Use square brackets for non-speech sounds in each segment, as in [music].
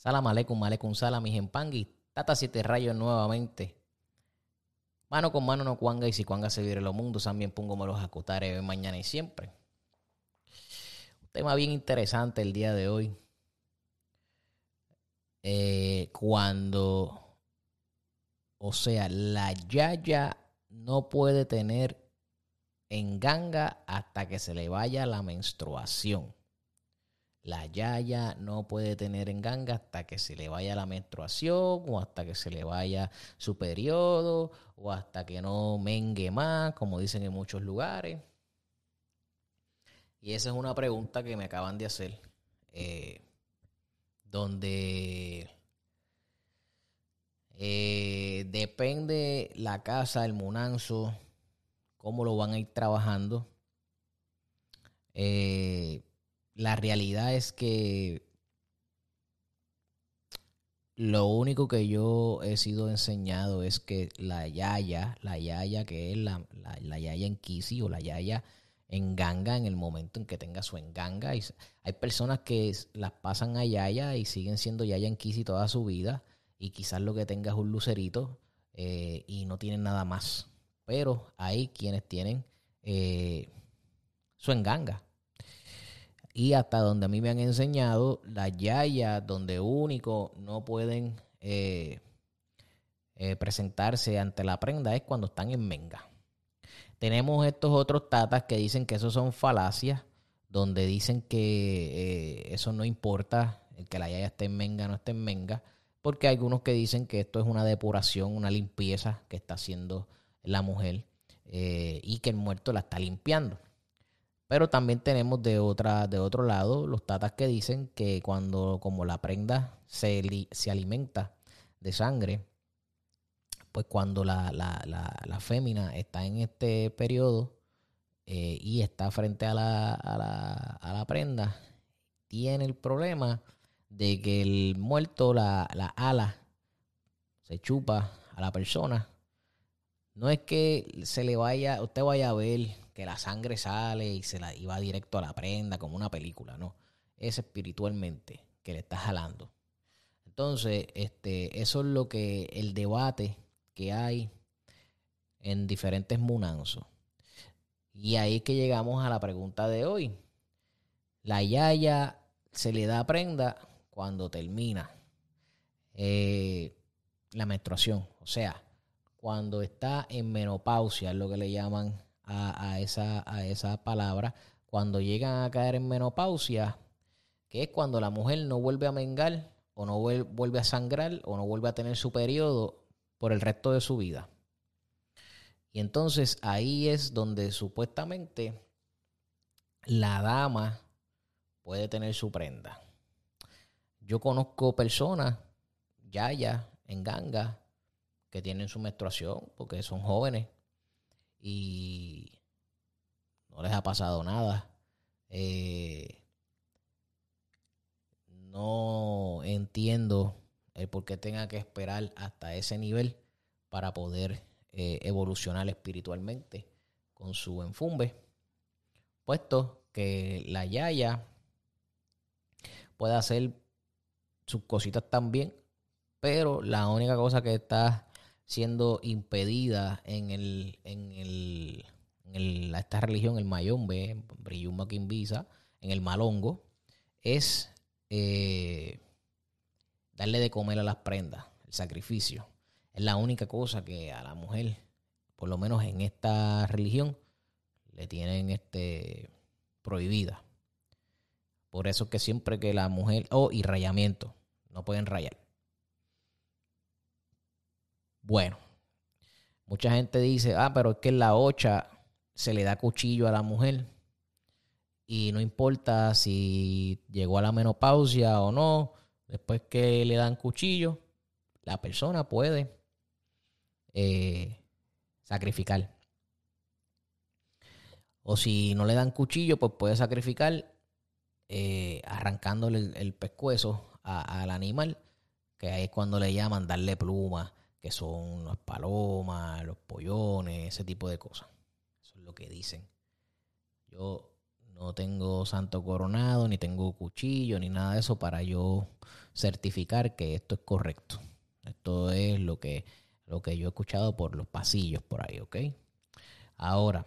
Salam aleikum, aleikum salam, mis. Tata siete rayos nuevamente. Mano con mano no cuanga y si cuanga se vive los mundos, también pongo me los acutare mañana y siempre. Un tema bien interesante el día de hoy. Eh, cuando, o sea, la yaya no puede tener enganga hasta que se le vaya la menstruación. La yaya no puede tener enganga hasta que se le vaya la menstruación o hasta que se le vaya su periodo o hasta que no mengue más, como dicen en muchos lugares. Y esa es una pregunta que me acaban de hacer, eh, donde eh, depende la casa, el munanzo, cómo lo van a ir trabajando. Eh, la realidad es que lo único que yo he sido enseñado es que la yaya, la yaya que es la, la, yaya en kisi o la yaya en ganga en el momento en que tenga su enganga. Y hay personas que las pasan a yaya y siguen siendo yaya en kisi toda su vida y quizás lo que tenga es un lucerito eh, y no tienen nada más. Pero hay quienes tienen eh, su enganga. Y hasta donde a mí me han enseñado, las yayas donde único no pueden eh, eh, presentarse ante la prenda es cuando están en menga. Tenemos estos otros tatas que dicen que eso son falacias, donde dicen que eh, eso no importa, que la yaya esté en menga no esté en menga, porque hay algunos que dicen que esto es una depuración, una limpieza que está haciendo la mujer y que el muerto la está limpiando. Pero también tenemos de, otra, de otro lado los tatas que dicen que cuando como la prenda se, se alimenta de sangre, pues cuando la, la, la, fémina está en este periodo eh, y está frente a la, a, la, a la prenda, tiene el problema de que el muerto, la, la ala, se chupa a la persona. No es que se le vaya, usted vaya a ver que la sangre sale y se la iba directo a la prenda como una película, no. Es espiritualmente que le está jalando. Entonces, este, eso es lo que el debate que hay en diferentes munanzos. Y ahí es que llegamos a la pregunta de hoy. La yaya se le da prenda cuando termina eh, la menstruación. O sea, cuando está en menopausia, es lo que le llaman a, esa, a esa palabra cuando llegan a caer en menopausia, que es cuando la mujer no vuelve a mengar o no vuelve a sangrar o no vuelve a tener su periodo por el resto de su vida. Y entonces ahí es donde supuestamente la dama puede tener su prenda. Yo conozco personas, ya ya, en ganga, que tienen su menstruación porque son jóvenes y no les ha pasado nada. Eh, no entiendo el por qué tenga que esperar hasta ese nivel para poder eh, evolucionar espiritualmente con su enfumbe, puesto que la yaya puede hacer sus cositas también, pero la única cosa que está siendo impedida en el, en el, en esta religión, el mayombe, Briyuma Kimbisa, en el malongo, es eh, darle de comer a las prendas, el sacrificio. Es la única cosa que a la mujer, por lo menos en esta religión, le tienen este prohibida. Por eso es que siempre que la mujer, oh, y rayamiento, no pueden rayar. Bueno, mucha gente dice, ah, pero es que en la ocha se le da cuchillo a la mujer y no importa si llegó a la menopausia o no, después que le dan cuchillo, la persona puede eh, sacrificar. O si no le dan cuchillo, pues puede sacrificar eh, arrancándole el, pescuezo al animal, que ahí es cuando le llaman darle pluma, que son las palomas, los pollones, ese tipo de cosas. Eso es lo que dicen. Yo no tengo santo coronado, ni tengo cuchillo, ni nada de eso para yo certificar que esto es correcto. Esto es lo que, lo que yo he escuchado por los pasillos por ahí, ¿ok? Ahora,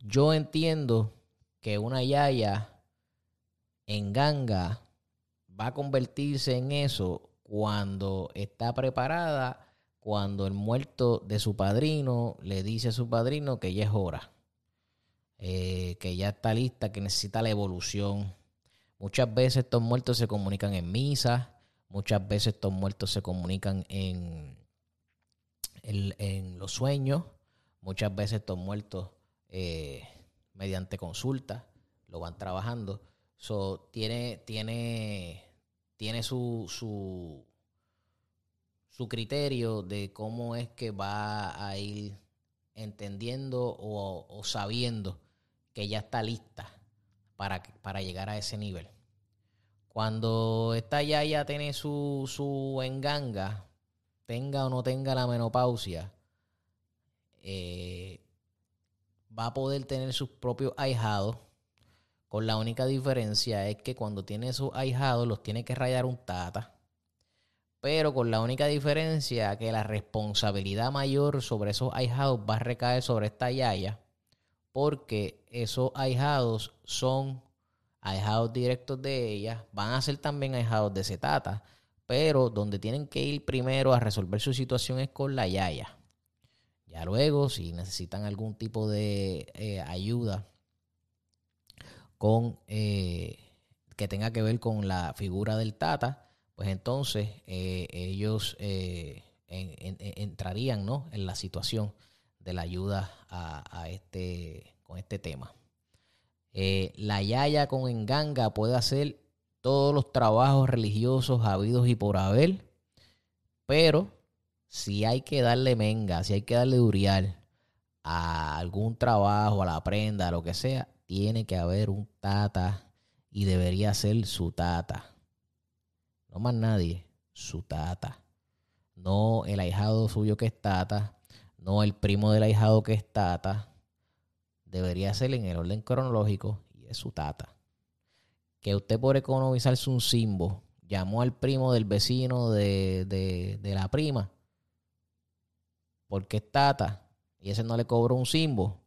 yo entiendo que una yaya en ganga va a convertirse en eso cuando está preparada, cuando el muerto de su padrino le dice a su padrino que ya es hora, eh, que ya está lista, que necesita la evolución. Muchas veces estos muertos se comunican en misa, muchas veces estos muertos se comunican en, en, los sueños, muchas veces estos muertos eh, mediante consulta lo van trabajando. So, tiene, tiene, tiene su, su, su criterio de cómo es que va a ir entendiendo o, sabiendo que ya está lista para, para, llegar a ese nivel. Cuando esta ya ya tiene su, su enganga, tenga o no tenga la menopausia, eh, va a poder tener sus propios ahijados con la única diferencia es que cuando tiene sus ahijados los tiene que rayar un tata. Pero con la única diferencia que la responsabilidad mayor sobre esos ahijados va a recaer sobre esta yaya. Porque esos ahijados son ahijados directos de ella. Van a ser también ahijados de ese tata. Pero donde tienen que ir primero a resolver su situación es con la yaya. Ya luego, si necesitan algún tipo de eh, ayuda con eh, que tenga que ver con la figura del Tata, pues entonces eh, ellos eh, entrarían ¿no? en la situación de la ayuda a, este, con este tema. la Yaya con Enganga puede hacer todos los trabajos religiosos habidos y por haber, pero si hay que darle menga, si hay que darle durial a algún trabajo, a la prenda, a lo que sea, tiene que haber un tata y debería ser su tata. No más nadie, su tata. No el ahijado suyo que es tata, no el primo del ahijado que es tata. Debería ser en el orden cronológico y es su tata. Que usted por economizarse un simbo llamó al primo del vecino de, de, de la prima porque es tata y ese no le cobró un simbo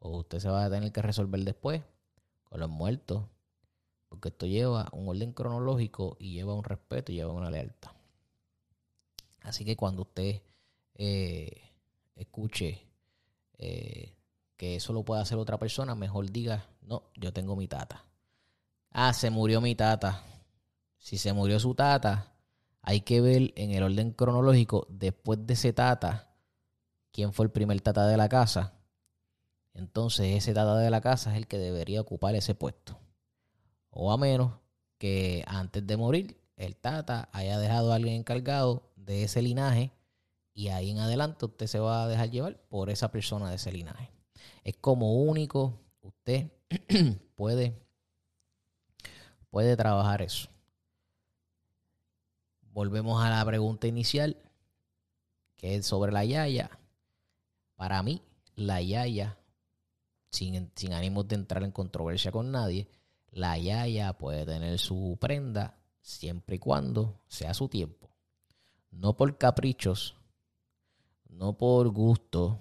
o usted se va a tener que resolver después con los muertos, porque esto lleva un orden cronológico y lleva un respeto y lleva una lealtad. Así que cuando usted eh, escuche eh, que eso lo puede hacer otra persona, mejor diga, no, yo tengo mi tata. Ah, se murió mi tata. Si se murió su tata, hay que ver en el orden cronológico, después de ese tata, quién fue el primer tata de la casa entonces ese tata de la casa es el que debería ocupar ese puesto. O a menos que antes de morir el tata haya dejado a alguien encargado de ese linaje y ahí en adelante usted se va a dejar llevar por esa persona de ese linaje. Es como único usted [clears throat] puede, puede trabajar eso. Volvemos a la pregunta inicial, que es sobre la yaya. Para mí, la yaya sin, sin ánimos de entrar en controversia con nadie, la yaya puede tener su prenda siempre y cuando sea su tiempo. No por caprichos, no por gusto,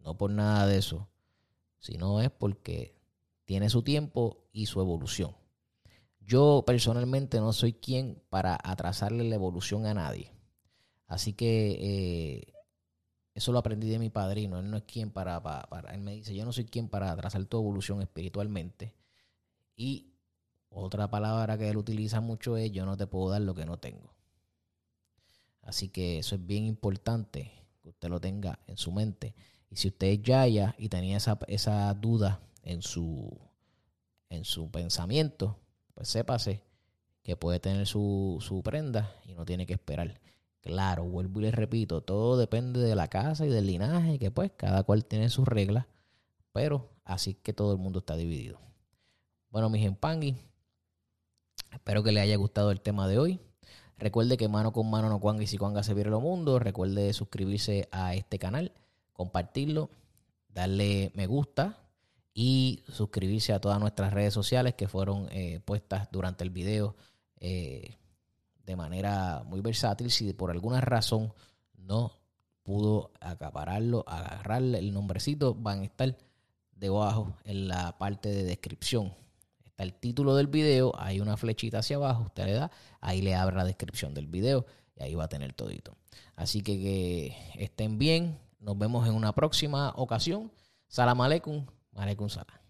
no por nada de eso, sino es porque tiene su tiempo y su evolución. Yo personalmente no soy quien para atrasarle la evolución a nadie. Así que eh, eso lo aprendí de mi padrino. Él no es quien para, para, Él me dice, yo no soy quien para trazar tu evolución espiritualmente. Y otra palabra que él utiliza mucho es, yo no te puedo dar lo que no tengo. Así que eso es bien importante que usted lo tenga en su mente. Y si usted es Yaya y tenía esa, esa duda en su, en su pensamiento, pues sépase que puede tener su, su prenda y no tiene que esperar. Claro, vuelvo y les repito, todo depende de la casa y del linaje, que pues cada cual tiene sus reglas, pero así que todo el mundo está dividido. Bueno, mis empangui, espero que les haya gustado el tema de hoy. Recuerde que mano con mano no cuanga y si cuanga se viene lo mundo. Recuerde suscribirse a este canal, compartirlo, darle me gusta y suscribirse a todas nuestras redes sociales que fueron eh, puestas durante el video eh, de manera muy versátil. Si por alguna razón no pudo acapararlo, agarrarle el nombrecito, van a estar debajo en la parte de descripción. Está el título del video, hay una flechita hacia abajo, usted le da, ahí le abre la descripción del video y ahí va a tener todito. Así que que estén bien, nos vemos en una próxima ocasión. Salam aleikum, aleikum salam.